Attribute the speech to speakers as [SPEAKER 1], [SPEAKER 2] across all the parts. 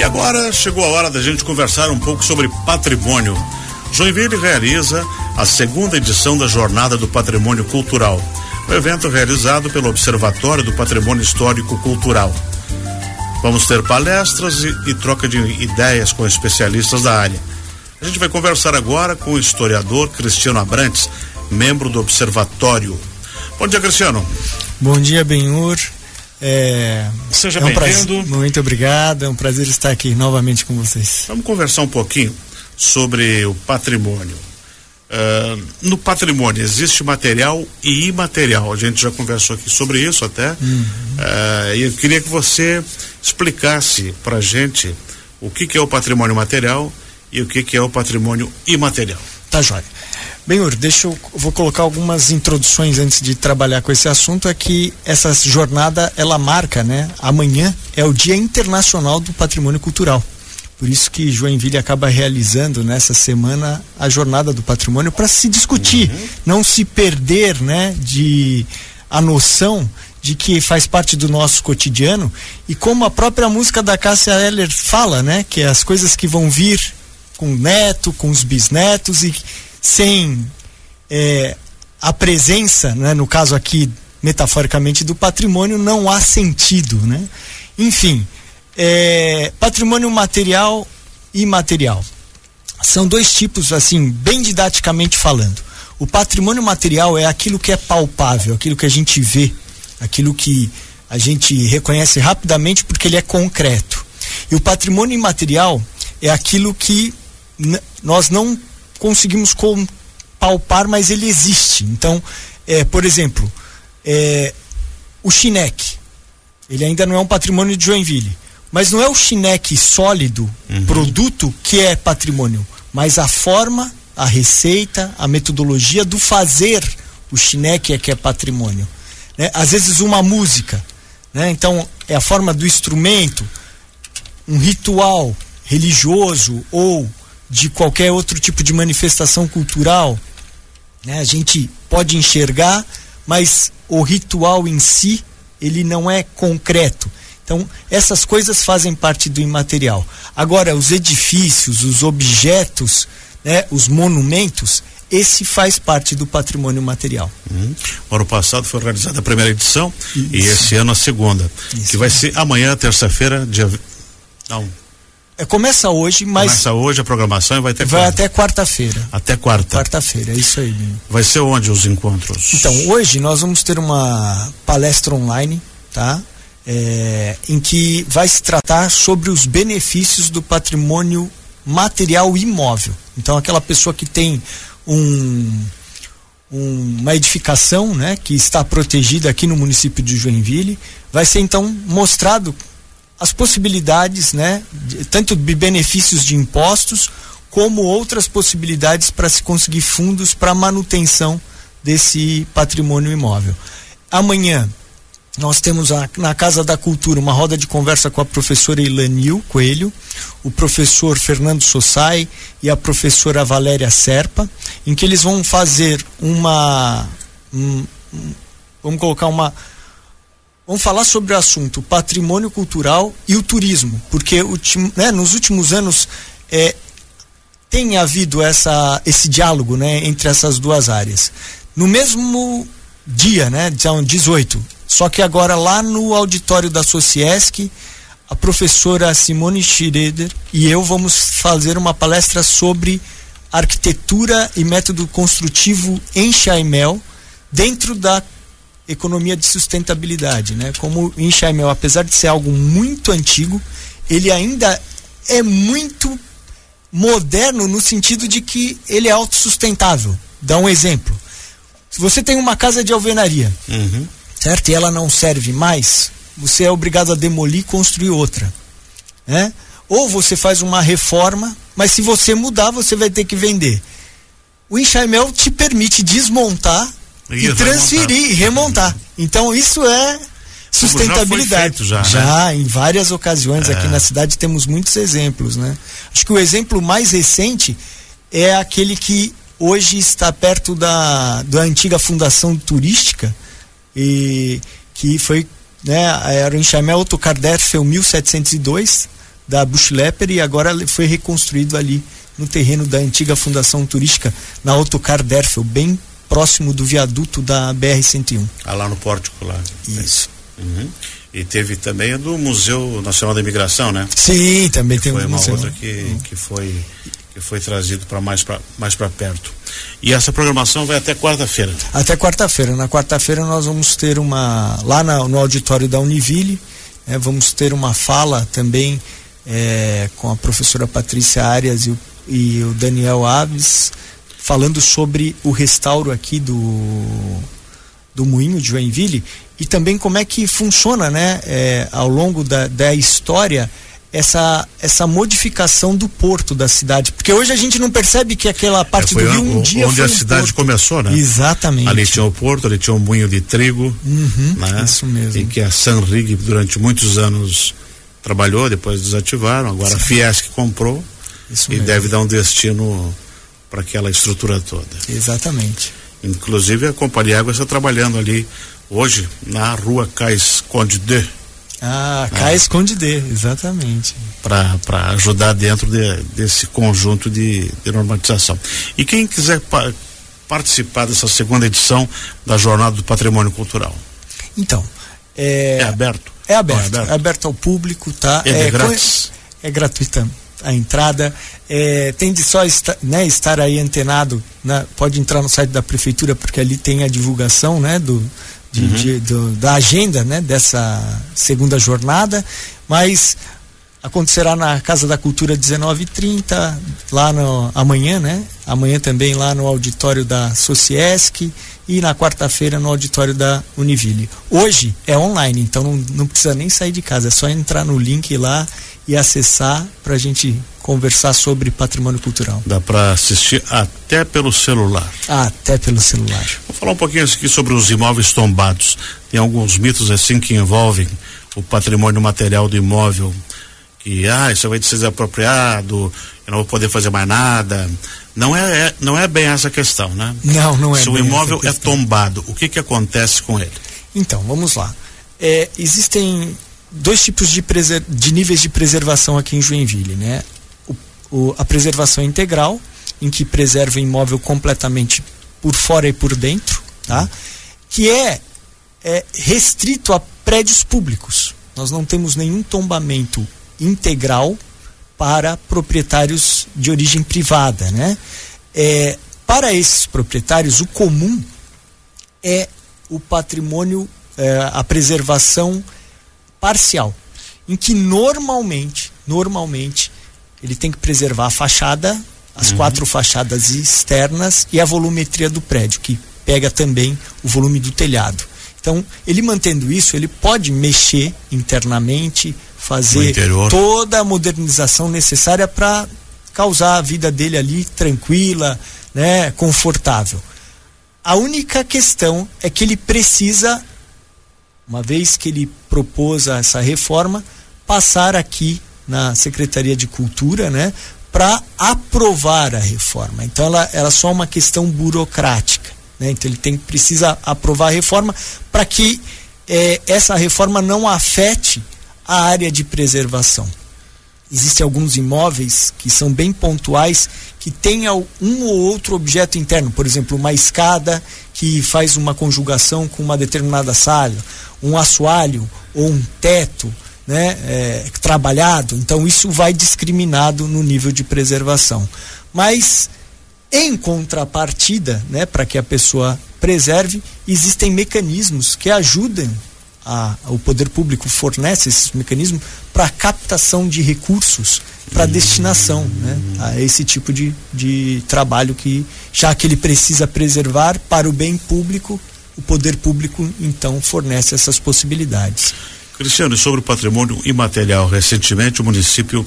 [SPEAKER 1] E agora chegou a hora da gente conversar um pouco sobre patrimônio. Joinville realiza a segunda edição da Jornada do Patrimônio Cultural, um evento realizado pelo Observatório do Patrimônio Histórico Cultural. Vamos ter palestras e, e troca de ideias com especialistas da área. A gente vai conversar agora com o historiador Cristiano Abrantes, membro do Observatório. Bom dia, Cristiano.
[SPEAKER 2] Bom dia, Benhur. É,
[SPEAKER 1] Seja
[SPEAKER 2] é um
[SPEAKER 1] bem-vindo.
[SPEAKER 2] Muito obrigado, é um prazer estar aqui novamente com vocês.
[SPEAKER 1] Vamos conversar um pouquinho sobre o patrimônio. Uh, no patrimônio existe material e imaterial. A gente já conversou aqui sobre isso até.
[SPEAKER 2] Uhum.
[SPEAKER 1] Uh, e eu queria que você explicasse para a gente o que, que é o patrimônio material e o que, que é o patrimônio imaterial.
[SPEAKER 2] Tá jóia. Benhur, deixa eu vou colocar algumas introduções antes de trabalhar com esse assunto. É que essa jornada ela marca, né? Amanhã é o Dia Internacional do Patrimônio Cultural. Por isso que Joinville acaba realizando nessa semana a jornada do patrimônio para se discutir, uhum. não se perder, né, de a noção de que faz parte do nosso cotidiano e como a própria música da Cássia Eller fala, né, que é as coisas que vão vir com o neto, com os bisnetos e sem é, a presença, né, no caso aqui metaforicamente do patrimônio, não há sentido, né? Enfim, é, patrimônio material e imaterial são dois tipos, assim, bem didaticamente falando. O patrimônio material é aquilo que é palpável, aquilo que a gente vê, aquilo que a gente reconhece rapidamente porque ele é concreto. E o patrimônio imaterial é aquilo que nós não conseguimos palpar, mas ele existe. Então, é, por exemplo, é, o chineque, ele ainda não é um patrimônio de Joinville, mas não é o chineque sólido, uhum. produto, que é patrimônio, mas a forma, a receita, a metodologia do fazer o chineque é que é patrimônio. Né? Às vezes uma música, né? então é a forma do instrumento, um ritual religioso ou de qualquer outro tipo de manifestação cultural, né? a gente pode enxergar, mas o ritual em si ele não é concreto. Então, essas coisas fazem parte do imaterial. Agora, os edifícios, os objetos, né, os monumentos, esse faz parte do patrimônio material.
[SPEAKER 1] Uhum. Ano passado foi realizada a primeira edição Isso. e esse ano a segunda, Isso. que vai ser amanhã, terça-feira, dia. Não,
[SPEAKER 2] começa hoje, mas.
[SPEAKER 1] Começa hoje a programação e vai até
[SPEAKER 2] Vai até quarta-feira.
[SPEAKER 1] Até quarta.
[SPEAKER 2] Quarta-feira, é isso aí.
[SPEAKER 1] Vai ser onde os encontros?
[SPEAKER 2] Então, hoje nós vamos ter uma palestra online, tá? É, em que vai se tratar sobre os benefícios do patrimônio material imóvel. Então, aquela pessoa que tem um, um, uma edificação né, que está protegida aqui no município de Joinville, vai ser então mostrado as possibilidades, né, de, tanto de benefícios de impostos, como outras possibilidades para se conseguir fundos para manutenção desse patrimônio imóvel. Amanhã nós temos a, na Casa da Cultura uma roda de conversa com a professora Ilanil Coelho, o professor Fernando Sossai e a professora Valéria Serpa, em que eles vão fazer uma. Um, um, vamos colocar uma Vamos falar sobre o assunto patrimônio cultural e o turismo, porque né, nos últimos anos é, tem havido essa, esse diálogo né, entre essas duas áreas. No mesmo dia, né, 18, só que agora lá no auditório da Sociesc, a professora Simone Schroeder e eu vamos fazer uma palestra sobre arquitetura e método construtivo em Chaimel, dentro da economia de sustentabilidade, né? Como o Enxaimel, apesar de ser algo muito antigo, ele ainda é muito moderno no sentido de que ele é autossustentável. Dá um exemplo. Se você tem uma casa de alvenaria, uhum. certo? E ela não serve mais, você é obrigado a demolir e construir outra. Né? Ou você faz uma reforma, mas se você mudar, você vai ter que vender. O Enxaimel te permite desmontar e, e transferir e remontar. Então isso é sustentabilidade.
[SPEAKER 1] Já,
[SPEAKER 2] já, já né? em várias ocasiões é. aqui na cidade temos muitos exemplos, né? Acho que o exemplo mais recente é aquele que hoje está perto da, da antiga fundação turística e que foi né, era o Enxamel Tocarderfel 1702 da Bushlepper e agora foi reconstruído ali no terreno da antiga Fundação Turística, na Autocar Derfel, bem próximo do viaduto da BR-101.
[SPEAKER 1] Ah, lá no pórtico lá.
[SPEAKER 2] Isso.
[SPEAKER 1] Uhum. E teve também a do Museu Nacional da Imigração, né?
[SPEAKER 2] Sim, também
[SPEAKER 1] que
[SPEAKER 2] tem
[SPEAKER 1] foi
[SPEAKER 2] um
[SPEAKER 1] uma
[SPEAKER 2] museu.
[SPEAKER 1] outra que, que foi que foi trazido para mais para mais para perto. E essa programação vai até quarta-feira.
[SPEAKER 2] Até quarta-feira. Na quarta-feira nós vamos ter uma lá na, no auditório da Univille, né, vamos ter uma fala também é, com a professora Patrícia Arias e o, e o Daniel Aves falando sobre o restauro aqui do do moinho de Joinville e também como é que funciona, né, é, ao longo da, da história essa, essa modificação do porto da cidade. Porque hoje a gente não percebe que aquela parte
[SPEAKER 1] É,
[SPEAKER 2] do rio um
[SPEAKER 1] o-
[SPEAKER 2] dia
[SPEAKER 1] onde a
[SPEAKER 2] um
[SPEAKER 1] cidade
[SPEAKER 2] porto.
[SPEAKER 1] começou, né?
[SPEAKER 2] Exatamente.
[SPEAKER 1] Ali tinha o porto, ali tinha um moinho de trigo,
[SPEAKER 2] Uhum,
[SPEAKER 1] né?
[SPEAKER 2] Isso mesmo.
[SPEAKER 1] Em que a Sanrig durante muitos anos trabalhou, depois desativaram, agora a Fiesc comprou
[SPEAKER 2] Isso
[SPEAKER 1] e
[SPEAKER 2] mesmo.
[SPEAKER 1] deve dar um destino para aquela estrutura toda.
[SPEAKER 2] Exatamente.
[SPEAKER 1] Inclusive a Companhia Água está trabalhando ali hoje na rua Cais Conde de
[SPEAKER 2] Ah, Cai Esconde D, exatamente.
[SPEAKER 1] para ajudar dentro de- desse conjunto de, de normatização. E quem quiser pa- participar dessa segunda edição da Jornada do Patrimônio Cultural,
[SPEAKER 2] Então,
[SPEAKER 1] é,
[SPEAKER 2] é,
[SPEAKER 1] aberto?
[SPEAKER 2] é aberto,
[SPEAKER 1] Não,
[SPEAKER 2] é aberto ao público, tá?
[SPEAKER 1] É
[SPEAKER 2] co-
[SPEAKER 1] grátis?
[SPEAKER 2] É gratuita a entrada. É, tem de só estar, né, estar aí antenado, né, pode entrar no site da prefeitura porque ali tem a divulgação, né, do, de-
[SPEAKER 1] Uhum.
[SPEAKER 2] de- do- da agenda, né, dessa segunda jornada, mas acontecerá na Casa da Cultura 19h30, lá no, amanhã, né? Amanhã também lá no auditório da Sociesc e na quarta-feira no auditório da Univille. Hoje é online, então não, não precisa nem sair de casa, é só entrar no link lá e acessar para a gente conversar sobre patrimônio cultural.
[SPEAKER 1] Dá para assistir até pelo celular.
[SPEAKER 2] Até pelo celular.
[SPEAKER 1] Vou falar um pouquinho aqui sobre os imóveis tombados. Tem alguns mitos assim que envolvem o patrimônio material do imóvel, que ah, isso vai ser desapropriado, eu não vou poder fazer mais nada. Não é, é- não é bem essa a questão, né?
[SPEAKER 2] Não, não é.
[SPEAKER 1] Se o imóvel é tombado, o que que acontece com ele?
[SPEAKER 2] Então, vamos lá. É, existem dois tipos de, preser- de níveis de preservação aqui em Joinville, né? O, o- a preservação integral, em que preserva o imóvel completamente por fora e por dentro, tá? Que é, é restrito a prédios públicos. Nós não temos nenhum tombamento integral para proprietários de origem privada, né? É, para esses proprietários, o comum é o patrimônio, é, a preservação parcial, em que normalmente, normalmente, ele tem que preservar a fachada, as quatro fachadas externas e a volumetria do prédio, que pega também o volume do telhado. Então, ele mantendo isso, ele pode mexer internamente, fazer toda a modernização necessária para causar a vida dele ali tranquila, né, confortável. A única questão é que ele precisa, uma vez que ele propôs essa reforma, passar aqui na Secretaria de Cultura, né, para aprovar a reforma. Então ela, ela é só uma questão burocrática, né? Então ele tem precisa aprovar a reforma para que eh, essa reforma não afete a área de preservação. Existem alguns imóveis que são bem pontuais, que têm um ou outro objeto interno, por exemplo, uma escada que faz uma conjugação com uma determinada sala, um assoalho ou um teto né, é, trabalhado. Então, isso vai discriminado no nível de preservação. Mas, em contrapartida, né, para que a pessoa preserve, existem mecanismos que ajudam a, o poder público fornece esses mecanismos para captação de recursos para destinação né, a esse tipo de, de trabalho que já que ele precisa preservar para o bem público o poder público então fornece essas possibilidades.
[SPEAKER 1] Cristiano, sobre o patrimônio imaterial, recentemente o município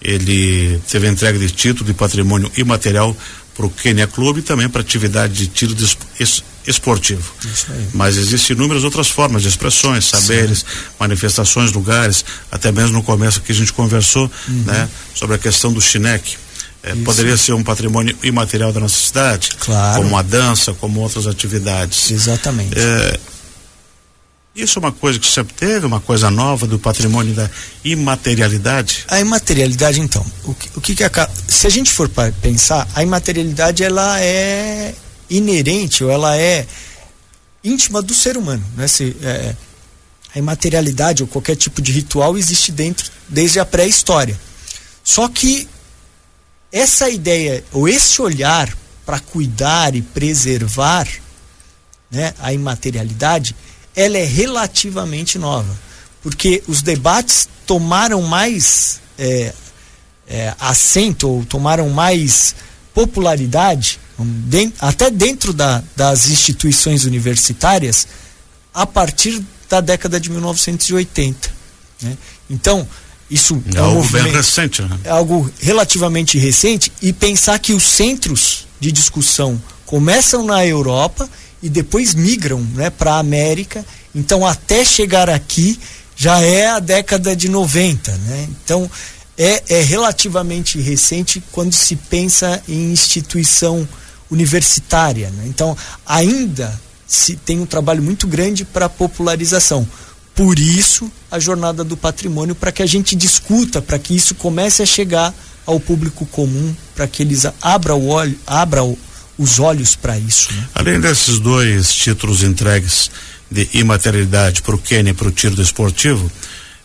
[SPEAKER 1] ele teve a entrega de título de patrimônio imaterial para o Quênia Clube e também para atividade de tiro de esportivo. Mas existem inúmeras outras formas de expressões, saberes, manifestações, lugares, até mesmo no começo que a gente conversou, né, sobre a questão do chineque.
[SPEAKER 2] Uhum. Isso.
[SPEAKER 1] poderia ser um patrimônio imaterial da nossa cidade,
[SPEAKER 2] Claro.
[SPEAKER 1] como a dança, como outras atividades.
[SPEAKER 2] exatamente
[SPEAKER 1] É, Isso é uma coisa que sempre teve, uma coisa nova do patrimônio da imaterialidade?
[SPEAKER 2] A imaterialidade, então, o que, o que, que se a gente for pensar, a imaterialidade ela é inerente ou ela é íntima do ser humano, né? Se, é, a imaterialidade ou qualquer tipo de ritual existe dentro desde a pré-história. Só que essa ideia ou esse olhar para cuidar e preservar né, a imaterialidade ela é relativamente nova, porque os debates tomaram mais é, é, assento ou tomaram mais popularidade, até dentro da, das instituições universitárias, a partir da década de 1980. Né? Então, isso
[SPEAKER 1] é, é algo bem recente, né?
[SPEAKER 2] É algo relativamente recente e pensar que os centros de discussão começam na Europa e depois migram né, para a América. Então, até chegar aqui já é a década de 90. Né? Então, é, é relativamente recente quando se pensa em instituição universitária. Né? Então, ainda se tem um trabalho muito grande para popularização. Por isso, a jornada do patrimônio, para que a gente discuta, para que isso comece a chegar ao público comum, para que eles abram o olho, abram os olhos para isso. Né?
[SPEAKER 1] Além desses dois títulos entregues de imaterialidade para o Quênia e para o tiro desportivo,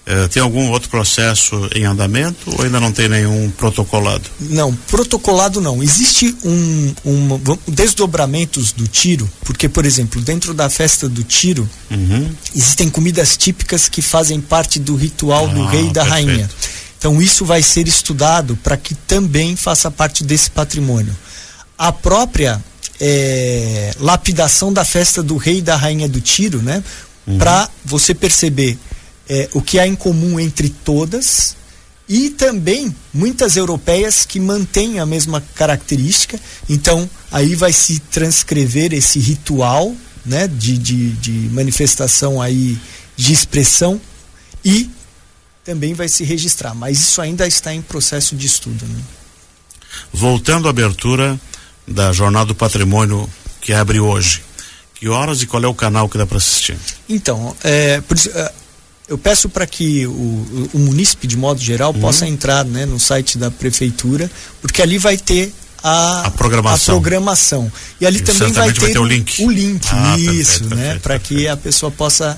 [SPEAKER 1] eh, tem algum outro processo em andamento ou ainda não tem nenhum protocolado?
[SPEAKER 2] Não, protocolado não. Existe um, um desdobramentos do tiro, porque, por exemplo, dentro da festa do tiro, uhum. existem comidas típicas que fazem parte do ritual ah, do rei e da perfeito. rainha. Então, isso vai ser estudado para que também faça parte desse patrimônio a própria é, lapidação da festa do rei e da rainha do tiro, né? Uhum. Para você perceber é, o que há em comum entre todas e também muitas europeias que mantêm a mesma característica. Então, aí vai se transcrever esse ritual né, de, de, de manifestação aí de expressão e também vai se registrar. Mas isso ainda está em processo de estudo. Né?
[SPEAKER 1] Voltando à abertura da Jornada do Patrimônio que abre hoje. Que horas e qual é o canal que dá para assistir?
[SPEAKER 2] Então, é, por, é, eu peço para que o, o, o, munícipe, de modo geral, uhum. possa entrar né, no site da prefeitura, porque ali vai ter a,
[SPEAKER 1] a, programação.
[SPEAKER 2] a programação. E ali e também vai ter,
[SPEAKER 1] vai ter, o link.
[SPEAKER 2] O link, ah, isso, perfeito, né? Para que a pessoa possa.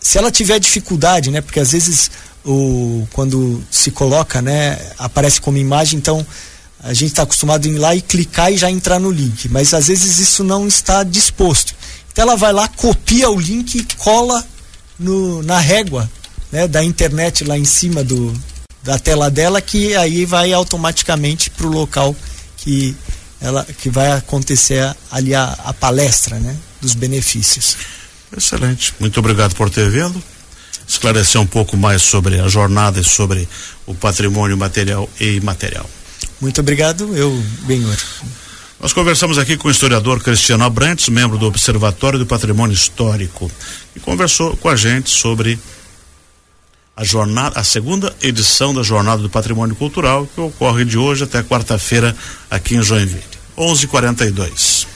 [SPEAKER 2] Se ela tiver dificuldade, né? Porque às vezes o, quando se coloca, né, aparece como imagem, então a gente está acostumado a ir lá e clicar e já entrar no link, mas às vezes isso não está disposto. Então ela vai lá, copia o link e cola no, na régua né, da internet lá em cima do, da tela dela, que aí vai automaticamente para o local que, ela, que vai acontecer ali a, a palestra né, dos benefícios.
[SPEAKER 1] Excelente. Muito obrigado por ter vindo. Esclarecer um pouco mais sobre a jornada e sobre o patrimônio material e imaterial.
[SPEAKER 2] Muito obrigado, eu, Benhor.
[SPEAKER 1] Nós conversamos aqui com o historiador Cristiano Abrantes, membro do Observatório do Patrimônio Histórico, e conversou com a gente sobre a jornada, a segunda edição da Jornada do Patrimônio Cultural, que ocorre de hoje até quarta-feira aqui em Joinville. 11:42.